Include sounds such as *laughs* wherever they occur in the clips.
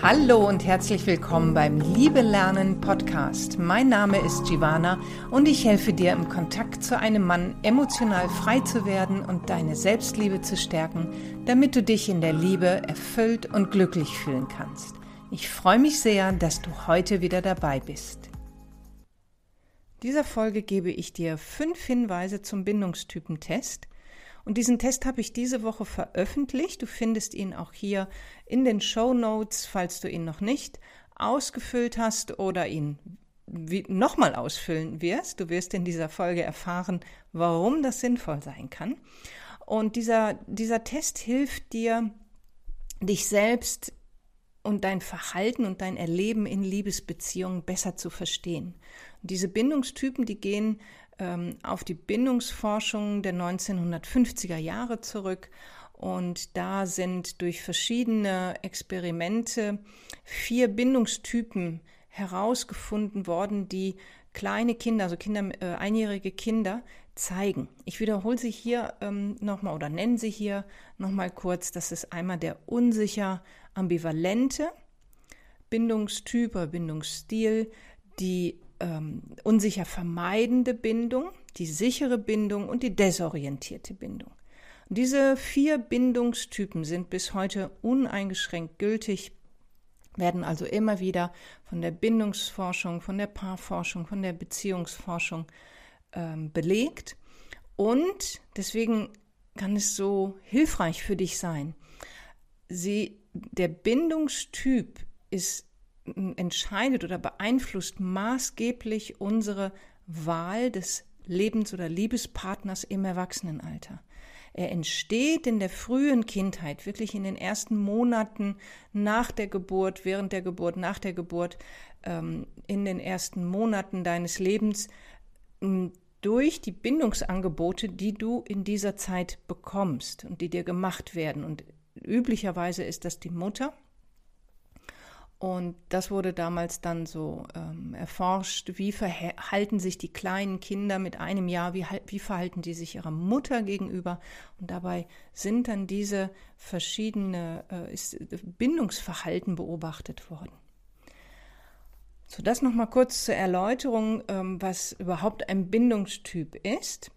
Hallo und herzlich willkommen beim Liebe Lernen Podcast. Mein Name ist Giovanna und ich helfe dir im Kontakt zu einem Mann emotional frei zu werden und deine Selbstliebe zu stärken, damit du dich in der Liebe erfüllt und glücklich fühlen kannst. Ich freue mich sehr, dass du heute wieder dabei bist. Dieser Folge gebe ich dir fünf Hinweise zum Bindungstypentest und diesen Test habe ich diese Woche veröffentlicht. Du findest ihn auch hier in den Show Notes, falls du ihn noch nicht ausgefüllt hast oder ihn nochmal ausfüllen wirst. Du wirst in dieser Folge erfahren, warum das sinnvoll sein kann. Und dieser, dieser Test hilft dir, dich selbst und dein Verhalten und dein Erleben in Liebesbeziehungen besser zu verstehen. Und diese Bindungstypen, die gehen ähm, auf die Bindungsforschung der 1950er Jahre zurück. Und da sind durch verschiedene Experimente vier Bindungstypen herausgefunden worden, die kleine Kinder, also Kinder, äh, einjährige Kinder zeigen. Ich wiederhole sie hier ähm, nochmal oder nenne sie hier nochmal kurz. Das ist einmal der unsicher ambivalente Bindungstyp oder Bindungsstil, die ähm, unsicher vermeidende Bindung, die sichere Bindung und die desorientierte Bindung. Und diese vier Bindungstypen sind bis heute uneingeschränkt gültig, werden also immer wieder von der Bindungsforschung, von der Paarforschung, von der Beziehungsforschung ähm, belegt. Und deswegen kann es so hilfreich für dich sein. Sie, der Bindungstyp ist entscheidet oder beeinflusst maßgeblich unsere Wahl des Lebens- oder Liebespartners im Erwachsenenalter. Er entsteht in der frühen Kindheit, wirklich in den ersten Monaten nach der Geburt, während der Geburt, nach der Geburt, ähm, in den ersten Monaten deines Lebens durch die Bindungsangebote, die du in dieser Zeit bekommst und die dir gemacht werden. Und üblicherweise ist das die Mutter, und das wurde damals dann so ähm, erforscht, wie verhalten sich die kleinen Kinder mit einem Jahr, wie, wie verhalten die sich ihrer Mutter gegenüber. Und dabei sind dann diese verschiedene äh, ist, Bindungsverhalten beobachtet worden. So, das nochmal kurz zur Erläuterung, ähm, was überhaupt ein Bindungstyp ist.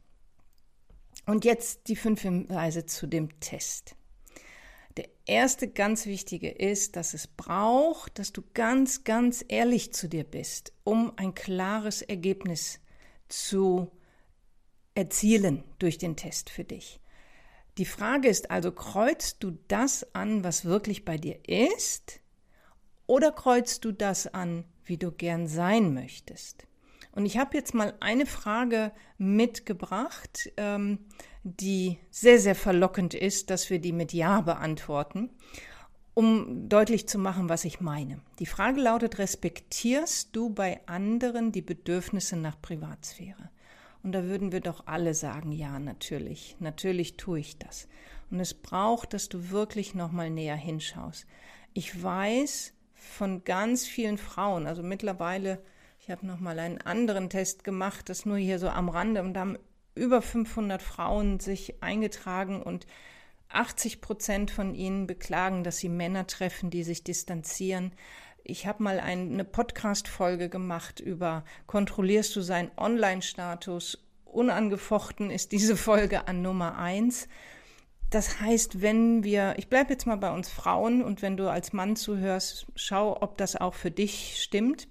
Und jetzt die fünf Hinweise zu dem Test. Erste ganz wichtige ist, dass es braucht, dass du ganz, ganz ehrlich zu dir bist, um ein klares Ergebnis zu erzielen durch den Test für dich. Die Frage ist also, kreuzt du das an, was wirklich bei dir ist, oder kreuzt du das an, wie du gern sein möchtest? Und ich habe jetzt mal eine Frage mitgebracht, ähm, die sehr, sehr verlockend ist, dass wir die mit Ja beantworten, um deutlich zu machen, was ich meine. Die Frage lautet, respektierst du bei anderen die Bedürfnisse nach Privatsphäre? Und da würden wir doch alle sagen, ja, natürlich, natürlich tue ich das. Und es braucht, dass du wirklich nochmal näher hinschaust. Ich weiß von ganz vielen Frauen, also mittlerweile, ich habe nochmal einen anderen Test gemacht, das nur hier so am Rande, und da haben über 500 Frauen sich eingetragen und 80 Prozent von ihnen beklagen, dass sie Männer treffen, die sich distanzieren. Ich habe mal eine Podcast-Folge gemacht über kontrollierst du seinen Online-Status? Unangefochten ist diese Folge an Nummer eins. Das heißt, wenn wir, ich bleibe jetzt mal bei uns Frauen und wenn du als Mann zuhörst, schau, ob das auch für dich stimmt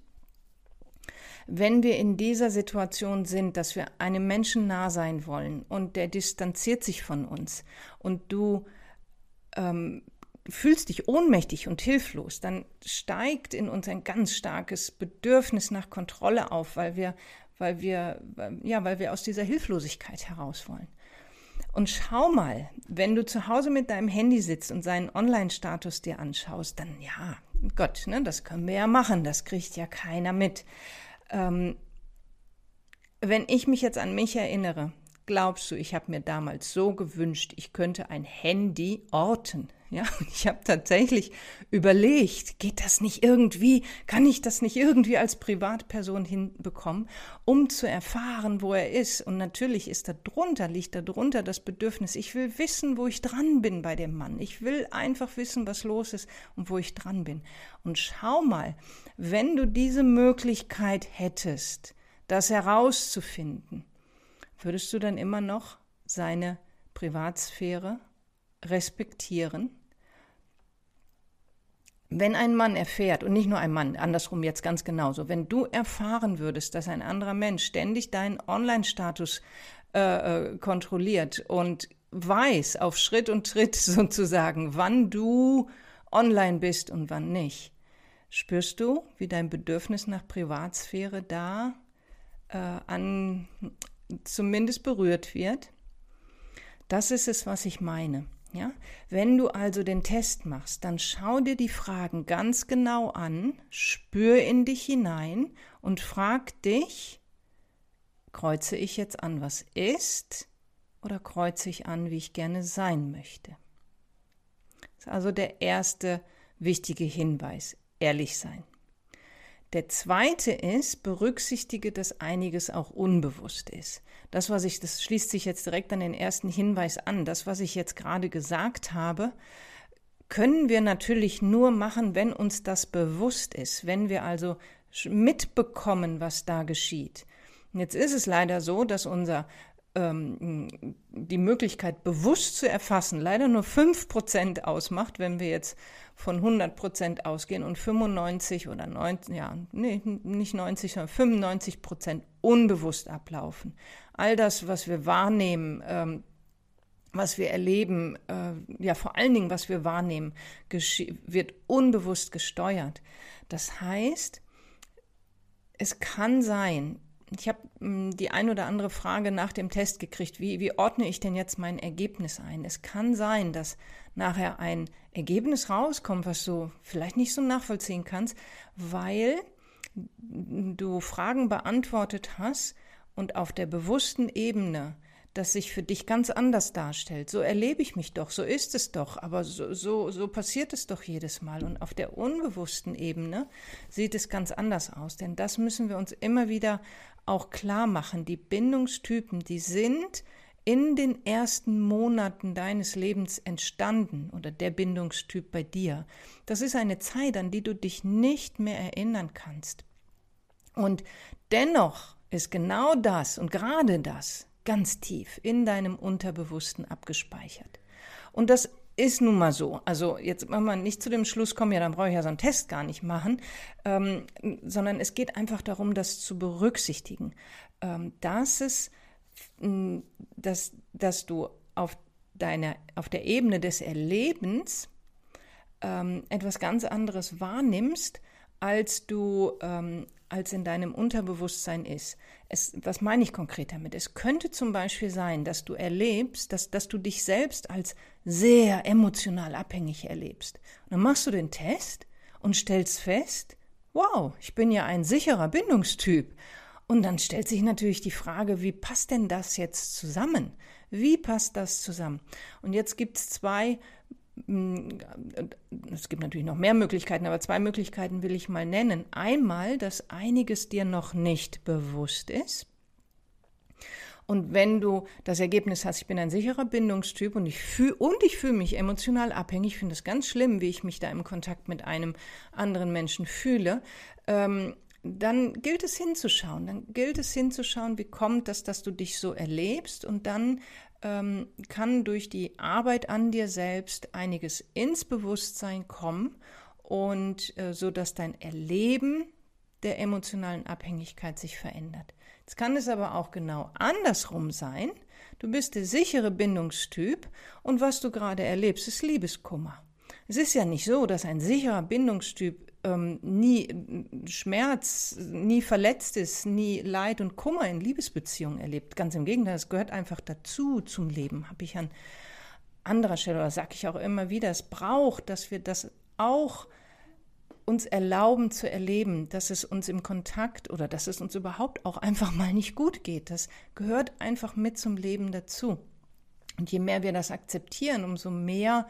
wenn wir in dieser Situation sind, dass wir einem Menschen nah sein wollen und der distanziert sich von uns und du ähm, fühlst dich ohnmächtig und hilflos, dann steigt in uns ein ganz starkes Bedürfnis nach Kontrolle auf, weil wir, weil wir, ja, weil wir aus dieser Hilflosigkeit heraus wollen. Und schau mal, wenn du zu Hause mit deinem Handy sitzt und seinen Online-Status dir anschaust, dann ja, Gott, ne, das können wir ja machen, das kriegt ja keiner mit. Ähm, wenn ich mich jetzt an mich erinnere, glaubst du, ich habe mir damals so gewünscht, ich könnte ein Handy orten. *laughs* Ja, ich habe tatsächlich überlegt, geht das nicht irgendwie, kann ich das nicht irgendwie als Privatperson hinbekommen, um zu erfahren, wo er ist. Und natürlich ist da drunter, liegt da drunter das Bedürfnis, ich will wissen, wo ich dran bin bei dem Mann. Ich will einfach wissen, was los ist und wo ich dran bin. Und schau mal, wenn du diese Möglichkeit hättest, das herauszufinden, würdest du dann immer noch seine Privatsphäre respektieren? Wenn ein Mann erfährt, und nicht nur ein Mann, andersrum jetzt ganz genauso, wenn du erfahren würdest, dass ein anderer Mensch ständig deinen Online-Status äh, äh kontrolliert und weiß auf Schritt und Tritt *laughs* sozusagen, wann du online bist und wann nicht, spürst du, wie dein Bedürfnis nach Privatsphäre da äh, an, zumindest berührt wird. Das ist es, was ich meine. Ja? Wenn du also den Test machst, dann schau dir die Fragen ganz genau an, spür in dich hinein und frag dich, kreuze ich jetzt an, was ist, oder kreuze ich an, wie ich gerne sein möchte? Das ist also der erste wichtige Hinweis, ehrlich sein. Der zweite ist, berücksichtige, dass einiges auch unbewusst ist. Das, was ich, das schließt sich jetzt direkt an den ersten Hinweis an. Das, was ich jetzt gerade gesagt habe, können wir natürlich nur machen, wenn uns das bewusst ist, wenn wir also mitbekommen, was da geschieht. Jetzt ist es leider so, dass unser ähm, die Möglichkeit bewusst zu erfassen leider nur 5% ausmacht, wenn wir jetzt von 100% ausgehen und 95 oder 90, ja, nee, nicht 90, sondern 95% unbewusst ablaufen. All das, was wir wahrnehmen, ähm, was wir erleben, äh, ja vor allen Dingen, was wir wahrnehmen, wird unbewusst gesteuert. Das heißt, es kann sein, ich habe hm, die ein oder andere Frage nach dem Test gekriegt, wie, wie ordne ich denn jetzt mein Ergebnis ein? Es kann sein, dass nachher ein Ergebnis rauskommt, was du vielleicht nicht so nachvollziehen kannst, weil du Fragen beantwortet hast und auf der bewussten Ebene das sich für dich ganz anders darstellt. So erlebe ich mich doch, so ist es doch, aber so, so, so passiert es doch jedes Mal. Und auf der unbewussten Ebene sieht es ganz anders aus, denn das müssen wir uns immer wieder auch klar machen. Die Bindungstypen, die sind in den ersten Monaten deines Lebens entstanden oder der Bindungstyp bei dir. Das ist eine Zeit, an die du dich nicht mehr erinnern kannst. Und dennoch ist genau das und gerade das ganz tief in deinem Unterbewussten abgespeichert. Und das ist nun mal so. Also jetzt wenn man nicht zu dem Schluss kommen, ja, dann brauche ich ja so einen Test gar nicht machen, ähm, sondern es geht einfach darum, das zu berücksichtigen, ähm, dass es, dass, dass du auf deiner, auf der Ebene des Erlebens ähm, etwas ganz anderes wahrnimmst, als du ähm, als in deinem Unterbewusstsein ist. Es, was meine ich konkret damit? Es könnte zum Beispiel sein, dass du erlebst, dass, dass du dich selbst als sehr emotional abhängig erlebst. Und dann machst du den Test und stellst fest, wow, ich bin ja ein sicherer Bindungstyp. Und dann stellt sich natürlich die Frage, wie passt denn das jetzt zusammen? Wie passt das zusammen? Und jetzt gibt es zwei es gibt natürlich noch mehr Möglichkeiten, aber zwei Möglichkeiten will ich mal nennen. Einmal, dass einiges dir noch nicht bewusst ist. Und wenn du das Ergebnis hast, ich bin ein sicherer Bindungstyp und ich fühle und ich mich emotional abhängig, finde es ganz schlimm, wie ich mich da im Kontakt mit einem anderen Menschen fühle, ähm, dann gilt es hinzuschauen. Dann gilt es hinzuschauen, wie kommt das, dass du dich so erlebst und dann ähm, kann durch die Arbeit an dir selbst einiges ins Bewusstsein kommen und äh, so dass dein Erleben der emotionalen Abhängigkeit sich verändert. Jetzt kann es aber auch genau andersrum sein. Du bist der sichere Bindungstyp und was du gerade erlebst, ist Liebeskummer. Es ist ja nicht so, dass ein sicherer Bindungstyp ähm, nie Schmerz, nie Verletztes, nie Leid und Kummer in Liebesbeziehungen erlebt. Ganz im Gegenteil, es gehört einfach dazu zum Leben, habe ich an anderer Stelle, oder sage ich auch immer wieder, es braucht, dass wir das auch uns erlauben zu erleben, dass es uns im Kontakt oder dass es uns überhaupt auch einfach mal nicht gut geht. Das gehört einfach mit zum Leben dazu. Und je mehr wir das akzeptieren, umso mehr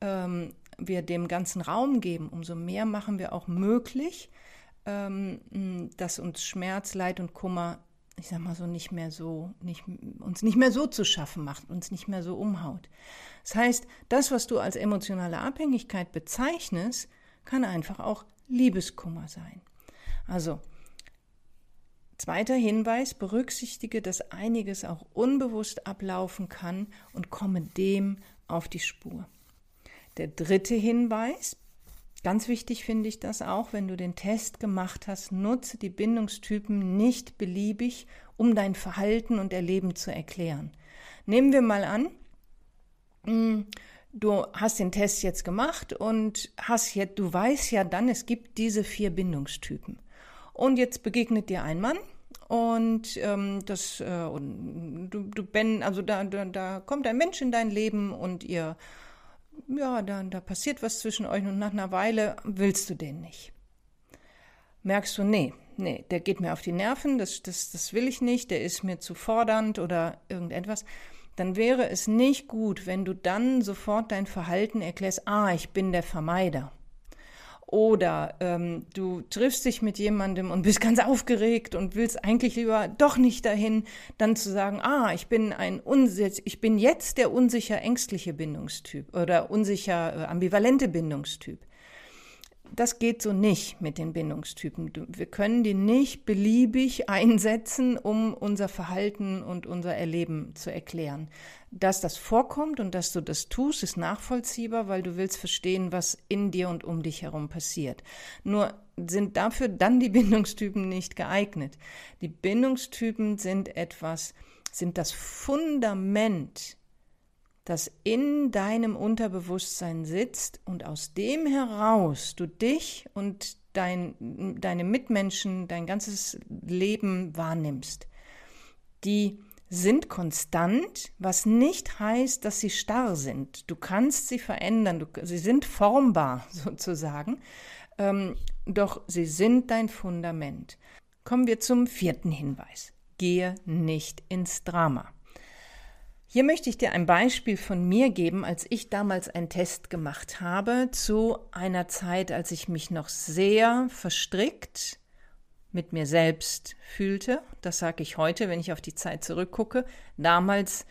ähm, wir dem ganzen Raum geben, umso mehr machen wir auch möglich, ähm, dass uns Schmerz, Leid und Kummer, ich sag mal so, nicht mehr so, nicht, uns nicht mehr so zu schaffen macht, uns nicht mehr so umhaut. Das heißt, das, was du als emotionale Abhängigkeit bezeichnest, kann einfach auch Liebeskummer sein. Also, zweiter Hinweis, berücksichtige, dass einiges auch unbewusst ablaufen kann und komme dem auf die Spur. Der dritte Hinweis, Ganz wichtig finde ich das auch, wenn du den Test gemacht hast, nutze die Bindungstypen nicht beliebig, um dein Verhalten und Erleben zu erklären. Nehmen wir mal an, hm, du hast den Test jetzt gemacht und hast jetzt, du weißt ja dann, es gibt diese vier Bindungstypen. Und jetzt begegnet dir ein Mann und ähm, das, äh, und du, du ben, also da, da, da kommt ein Mensch in dein Leben und ihr ja, da, da passiert was zwischen euch und nach einer Weile willst du den nicht. Merkst du, nee, nee, der geht mir auf die Nerven, das, das, das will ich nicht, der ist mir zu fordernd oder irgendetwas, dann wäre es nicht gut, wenn du dann sofort dein Verhalten erklärst, ah, ich bin der Vermeider. Oder ähm, du triffst dich mit jemandem und bist ganz aufgeregt und willst eigentlich lieber doch nicht dahin, dann zu sagen, ah, ich bin ein unsicher, ich bin jetzt der unsicher ängstliche Bindungstyp oder unsicher äh, ambivalente Bindungstyp das geht so nicht mit den Bindungstypen. Wir können die nicht beliebig *laughs* einsetzen, um unser Verhalten und unser Erleben zu erklären. Dass das vorkommt und dass du das tust, ist nachvollziehbar, weil du willst verstehen, was in dir und um dich herum passiert. Nur sind dafür dann die *laughs* Bindungstypen nicht geeignet. Die Bindungstypen sind etwas, sind das Fundament das in deinem Unterbewusstsein sitzt und aus dem heraus du dich und dein, deine Mitmenschen, dein ganzes Leben wahrnimmst. Die sind konstant, was nicht heißt, dass sie starr sind. Du kannst sie verändern, du, sie sind formbar *laughs* sozusagen, ähm, doch sie sind dein Fundament. Kommen wir zum vierten Hinweis. Gehe nicht ins Drama. Hier möchte ich dir ein Beispiel von mir geben, als ich damals einen Test gemacht habe zu einer Zeit, als ich mich noch sehr verstrickt mit mir selbst fühlte. Das sage ich heute, wenn ich auf die Zeit zurückgucke. Damals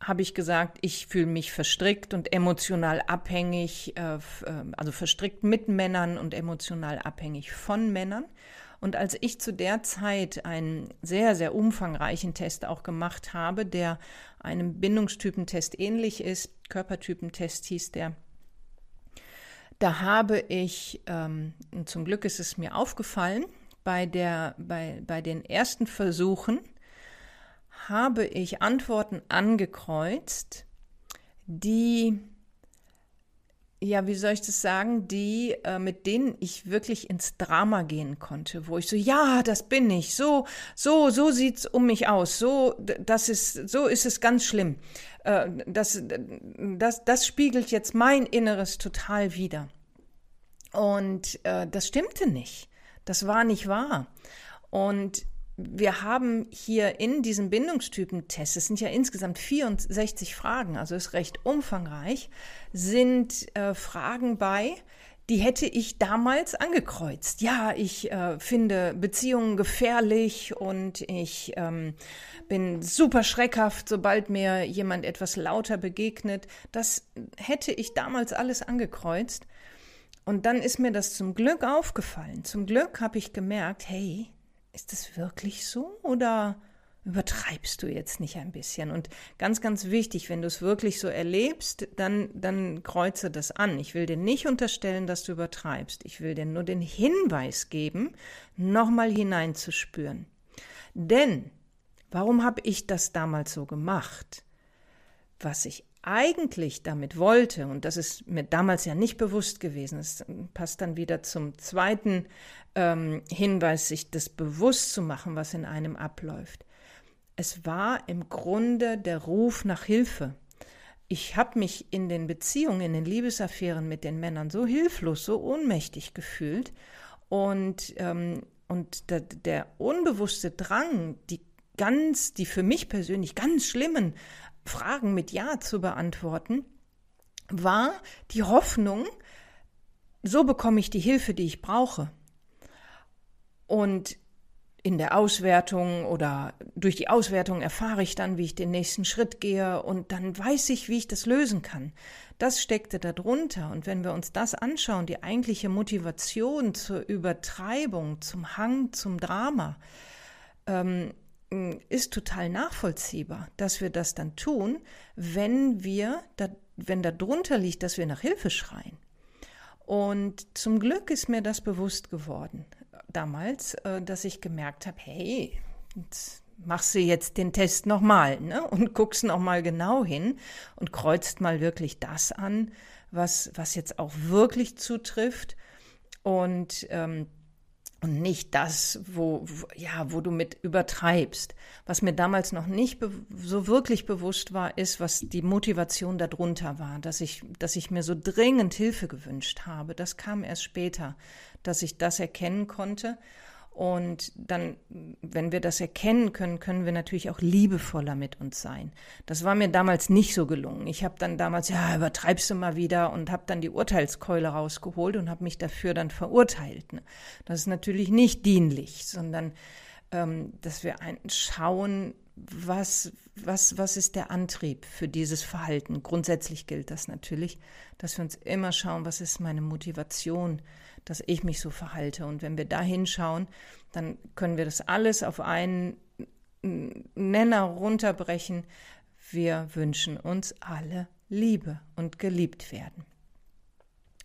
habe ich gesagt, ich fühle mich verstrickt und emotional abhängig, äh, äh, also verstrickt mit Männern und emotional abhängig von Männern. Und als ich zu der Zeit einen sehr, sehr umfangreichen Test auch gemacht habe, der einem Bindungstypentest ähnlich ist, Körpertypentest hieß der, da habe ich, ähm, zum Glück ist es mir aufgefallen, bei, der, bei, bei den ersten Versuchen habe ich Antworten angekreuzt, die ja, wie soll ich das sagen, die, äh, mit denen ich wirklich ins Drama gehen konnte, wo ich so, ja, das bin ich, so, so, so sieht's um mich aus, so, das ist, so ist es ganz schlimm. Äh, das, das, das spiegelt jetzt mein Inneres total wider. Und äh, das stimmte nicht. Das war nicht wahr. Und wir haben hier in diesem Bindungstypentest, es sind ja insgesamt 64 Fragen, also ist recht umfangreich, sind äh, Fragen bei, die hätte ich damals angekreuzt. Ja, ich äh, finde Beziehungen gefährlich und ich ähm, bin super schreckhaft, sobald mir jemand etwas lauter begegnet. Das hätte ich damals alles angekreuzt. Und dann ist mir das zum Glück aufgefallen. Zum Glück habe ich gemerkt, hey, ist das wirklich so oder übertreibst du jetzt nicht ein bisschen? Und ganz, ganz wichtig, wenn du es wirklich so erlebst, dann, dann kreuze das an. Ich will dir nicht unterstellen, dass du übertreibst. Ich will dir nur den Hinweis geben, nochmal hineinzuspüren. Denn, warum habe ich das damals so gemacht? Was ich eigentlich damit wollte, und das ist mir damals ja nicht bewusst gewesen, das passt dann wieder zum zweiten ähm, Hinweis, sich das bewusst zu machen, was in einem abläuft. Es war im Grunde der Ruf nach Hilfe. ich habe mich in den Beziehungen, in den Liebesaffären mit den Männern so hilflos, so ohnmächtig gefühlt. Und, ähm, und der, der unbewusste Drang, die ganz, die für mich persönlich ganz schlimmen Fragen mit Ja zu beantworten, war die Hoffnung, so bekomme ich die Hilfe, die ich brauche. Und in der Auswertung oder durch die Auswertung erfahre ich dann, wie ich den nächsten Schritt gehe und dann weiß ich, wie ich das lösen kann. Das steckte darunter. Und wenn wir uns das anschauen, die eigentliche Motivation zur Übertreibung, zum Hang, zum Drama, ähm, ist total nachvollziehbar, dass wir das dann tun, wenn wir, da, wenn da drunter liegt, dass wir nach Hilfe schreien. Und zum Glück ist mir das bewusst geworden damals, äh, dass ich gemerkt habe, hey, machst du jetzt den Test nochmal ne? und guckst nochmal genau hin und kreuzt mal wirklich das an, was, was jetzt auch wirklich zutrifft. Und ähm, und nicht das, wo, ja, wo du mit übertreibst. Was mir damals noch nicht so wirklich bewusst war, ist, was die Motivation darunter war, dass ich, dass ich mir so dringend Hilfe gewünscht habe. Das kam erst später, dass ich das erkennen konnte und dann, wenn wir das erkennen können, können wir natürlich auch liebevoller mit uns sein. Das war mir damals nicht so gelungen. Ich habe dann damals, ja, übertreibst du mal wieder und habe dann die Urteilskeule rausgeholt und habe mich dafür dann verurteilt. Ne? Das ist natürlich nicht dienlich, sondern ähm, dass wir schauen, was, was, was ist der Antrieb für dieses Verhalten. Grundsätzlich gilt das natürlich, dass wir uns immer schauen, was ist meine Motivation dass ich mich so verhalte. Und wenn wir da hinschauen, dann können wir das alles auf einen Nenner runterbrechen. Wir wünschen uns alle Liebe und geliebt werden.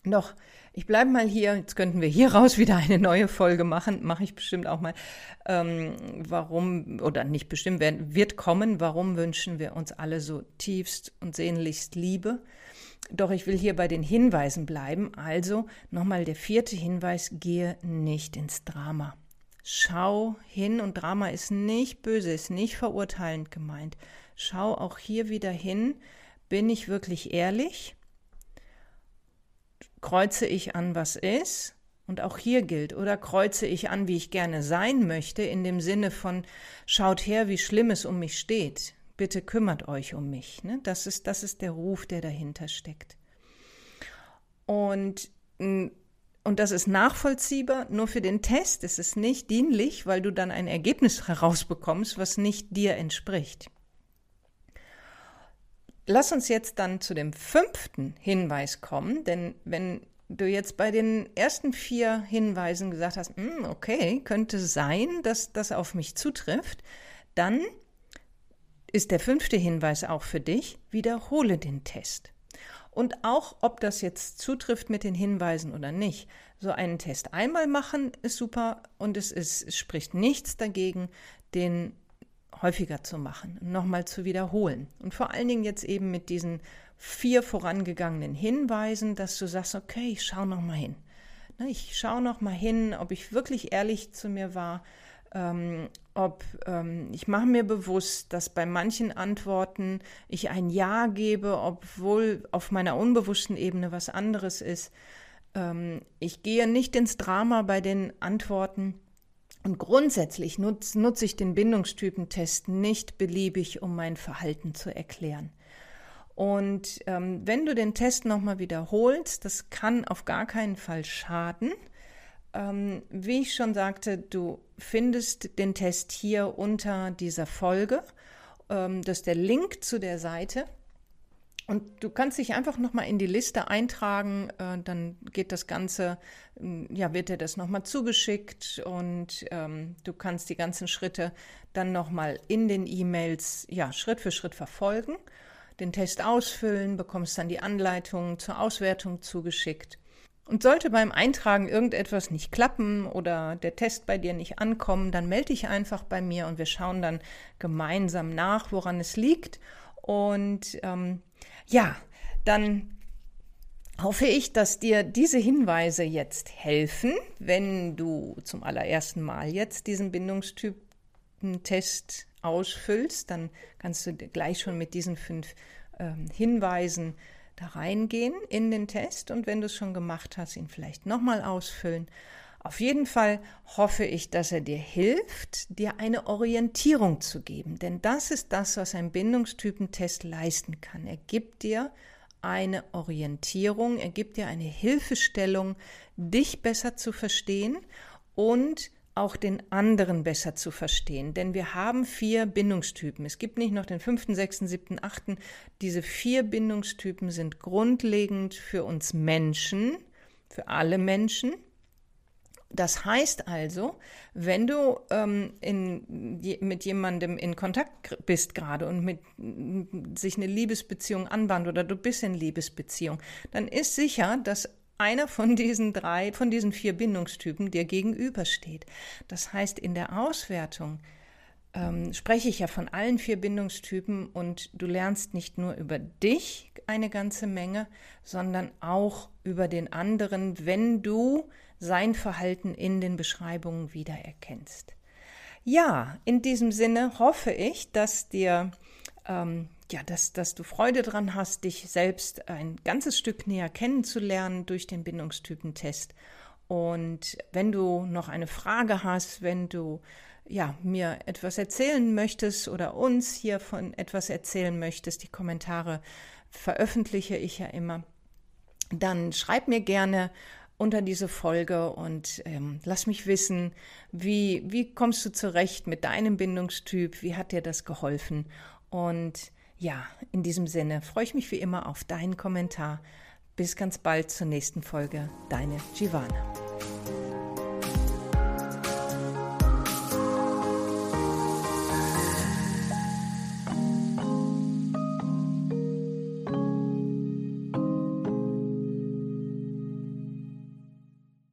Noch, ich bleibe mal hier, jetzt könnten wir hier raus wieder eine neue Folge machen, mache ich bestimmt auch mal. Ähm, warum, oder nicht bestimmt, wird kommen, warum wünschen wir uns alle so tiefst und sehnlichst Liebe? Doch ich will hier bei den Hinweisen bleiben. Also nochmal der vierte Hinweis, gehe nicht ins Drama. Schau hin und Drama ist nicht böse, ist nicht verurteilend gemeint. Schau auch hier wieder hin, bin ich wirklich ehrlich? Kreuze ich an, was ist? Und auch hier gilt, oder kreuze ich an, wie ich gerne sein möchte, in dem Sinne von, schaut her, wie schlimm es um mich steht bitte kümmert euch um mich. Ne? Das, ist, das ist der Ruf, der dahinter steckt. Und, und das ist nachvollziehbar, nur für den Test ist es nicht dienlich, weil du dann ein Ergebnis *laughs* herausbekommst, was nicht dir entspricht. Lass uns jetzt dann zu dem fünften Hinweis kommen, denn wenn du jetzt bei den ersten vier Hinweisen gesagt hast, hm, okay, könnte sein, dass das auf mich zutrifft, dann ist der fünfte Hinweis auch für dich, wiederhole den Test. Und auch, ob das jetzt zutrifft mit den Hinweisen oder nicht, so einen Test einmal machen ist super und es, ist, es spricht nichts dagegen, den häufiger zu machen, nochmal zu wiederholen. Und vor allen Dingen jetzt eben mit diesen vier vorangegangenen Hinweisen, dass du sagst, okay, ich schaue nochmal hin. Ne, ich schaue nochmal hin, ob ich wirklich ehrlich zu mir war, ähm, ob ähm, ich mache mir bewusst, dass bei manchen Antworten ich ein Ja gebe, obwohl auf meiner unbewussten Ebene was anderes ist. Ähm, ich gehe nicht ins Drama bei den Antworten. Und grundsätzlich nutze nutz ich den Bindungstypentest nicht beliebig, um mein Verhalten zu erklären. Und ähm, wenn du den Test nochmal wiederholst, das kann auf gar keinen Fall schaden. Ähm, wie ich schon sagte, du findest den Test hier unter dieser Folge. Ähm, das ist der Link zu der Seite. Und du kannst dich einfach nochmal in die Liste eintragen, äh, dann geht das Ganze, äh, ja, wird dir das nochmal zugeschickt und ähm, du kannst die ganzen Schritte dann nochmal in den E-Mails, ja, Schritt für Schritt verfolgen, den Test ausfüllen, bekommst dann die Anleitung zur Auswertung zugeschickt und sollte beim Eintragen irgendetwas nicht klappen oder der Test bei dir nicht ankommen, dann melde dich einfach bei mir und wir schauen dann gemeinsam nach, woran es liegt. Und ähm, ja, dann hoffe ich, dass dir diese Hinweise jetzt helfen, wenn du zum allerersten Mal jetzt diesen Bindungstypen-Test ausfüllst, dann kannst du gleich schon mit diesen fünf ähm, Hinweisen da reingehen in den Test und wenn du es schon gemacht hast, ihn vielleicht nochmal ausfüllen. Auf jeden Fall hoffe ich, dass er dir hilft, dir eine Orientierung zu geben, denn das ist das, was ein Bindungstypentest leisten kann. Er gibt dir eine Orientierung, er gibt dir eine Hilfestellung, dich besser zu verstehen und auch den anderen besser zu verstehen. Denn wir haben vier Bindungstypen. Es gibt nicht noch den fünften, sechsten, siebten, achten. Diese vier Bindungstypen sind grundlegend für uns Menschen, für alle Menschen. Das heißt also, wenn du ähm, in, je, mit jemandem in Kontakt bist gerade und mit sich eine Liebesbeziehung anbahnt oder du bist in Liebesbeziehung, dann ist sicher, dass einer von diesen drei, von diesen vier Bindungstypen dir gegenübersteht. Das heißt, in der Auswertung ähm, spreche ich ja von allen vier Bindungstypen und du lernst nicht nur über dich eine ganze Menge, sondern auch über den anderen, wenn du sein Verhalten in den Beschreibungen wiedererkennst. Ja, in diesem Sinne hoffe ich, dass dir ähm, ja, dass, dass du Freude dran hast, dich selbst ein ganzes Stück näher kennenzulernen durch den Bindungstypentest. Und wenn du noch eine Frage hast, wenn du ja, mir etwas erzählen möchtest oder uns hier von etwas erzählen möchtest, die Kommentare veröffentliche ich ja immer, dann schreib mir gerne unter diese Folge und ähm, lass mich wissen, wie, wie kommst du zurecht mit deinem Bindungstyp, wie hat dir das geholfen und ja, in diesem Sinne freue ich mich wie immer auf deinen Kommentar. Bis ganz bald zur nächsten Folge. Deine Giovanna.